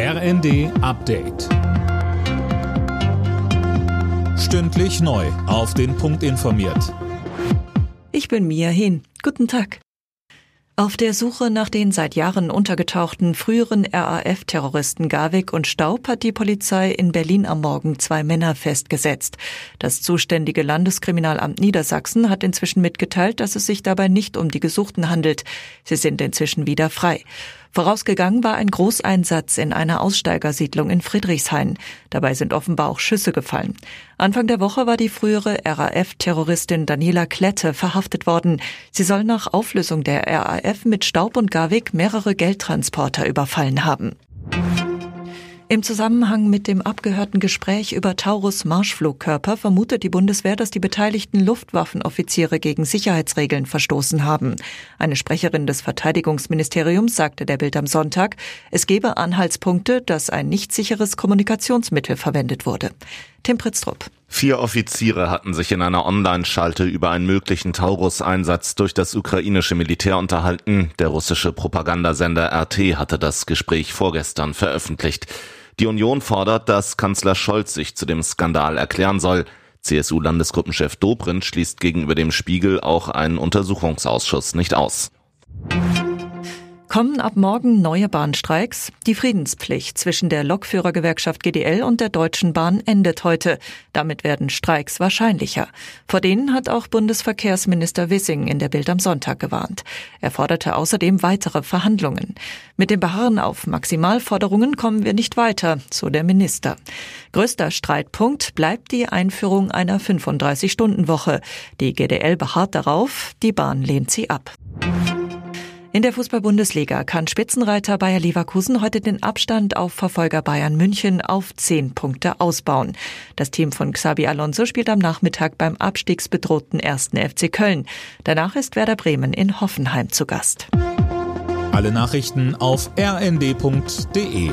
RND Update. Stündlich neu. Auf den Punkt informiert. Ich bin Mia Hin. Guten Tag. Auf der Suche nach den seit Jahren untergetauchten früheren RAF-Terroristen Garwig und Staub hat die Polizei in Berlin am Morgen zwei Männer festgesetzt. Das zuständige Landeskriminalamt Niedersachsen hat inzwischen mitgeteilt, dass es sich dabei nicht um die Gesuchten handelt. Sie sind inzwischen wieder frei. Vorausgegangen war ein Großeinsatz in einer Aussteigersiedlung in Friedrichshain. Dabei sind offenbar auch Schüsse gefallen. Anfang der Woche war die frühere RAF-Terroristin Daniela Klette verhaftet worden. Sie soll nach Auflösung der RAF mit Staub und Garwig mehrere Geldtransporter überfallen haben. Im Zusammenhang mit dem abgehörten Gespräch über Taurus Marschflugkörper vermutet die Bundeswehr, dass die beteiligten Luftwaffenoffiziere gegen Sicherheitsregeln verstoßen haben. Eine Sprecherin des Verteidigungsministeriums sagte der Bild am Sonntag, es gebe Anhaltspunkte, dass ein nicht sicheres Kommunikationsmittel verwendet wurde. Tim Pritztrup. Vier Offiziere hatten sich in einer Online-Schalte über einen möglichen Taurus-Einsatz durch das ukrainische Militär unterhalten. Der russische Propagandasender RT hatte das Gespräch vorgestern veröffentlicht. Die Union fordert, dass Kanzler Scholz sich zu dem Skandal erklären soll. CSU-Landesgruppenchef Dobrindt schließt gegenüber dem Spiegel auch einen Untersuchungsausschuss nicht aus. Kommen ab morgen neue Bahnstreiks? Die Friedenspflicht zwischen der Lokführergewerkschaft GDL und der Deutschen Bahn endet heute. Damit werden Streiks wahrscheinlicher. Vor denen hat auch Bundesverkehrsminister Wissing in der Bild am Sonntag gewarnt. Er forderte außerdem weitere Verhandlungen. Mit dem Beharren auf Maximalforderungen kommen wir nicht weiter, so der Minister. Größter Streitpunkt bleibt die Einführung einer 35-Stunden-Woche. Die GDL beharrt darauf, die Bahn lehnt sie ab. In der Fußball-Bundesliga kann Spitzenreiter Bayer Leverkusen heute den Abstand auf Verfolger Bayern München auf zehn Punkte ausbauen. Das Team von Xabi Alonso spielt am Nachmittag beim abstiegsbedrohten ersten FC Köln. Danach ist Werder Bremen in Hoffenheim zu Gast. Alle Nachrichten auf rnd.de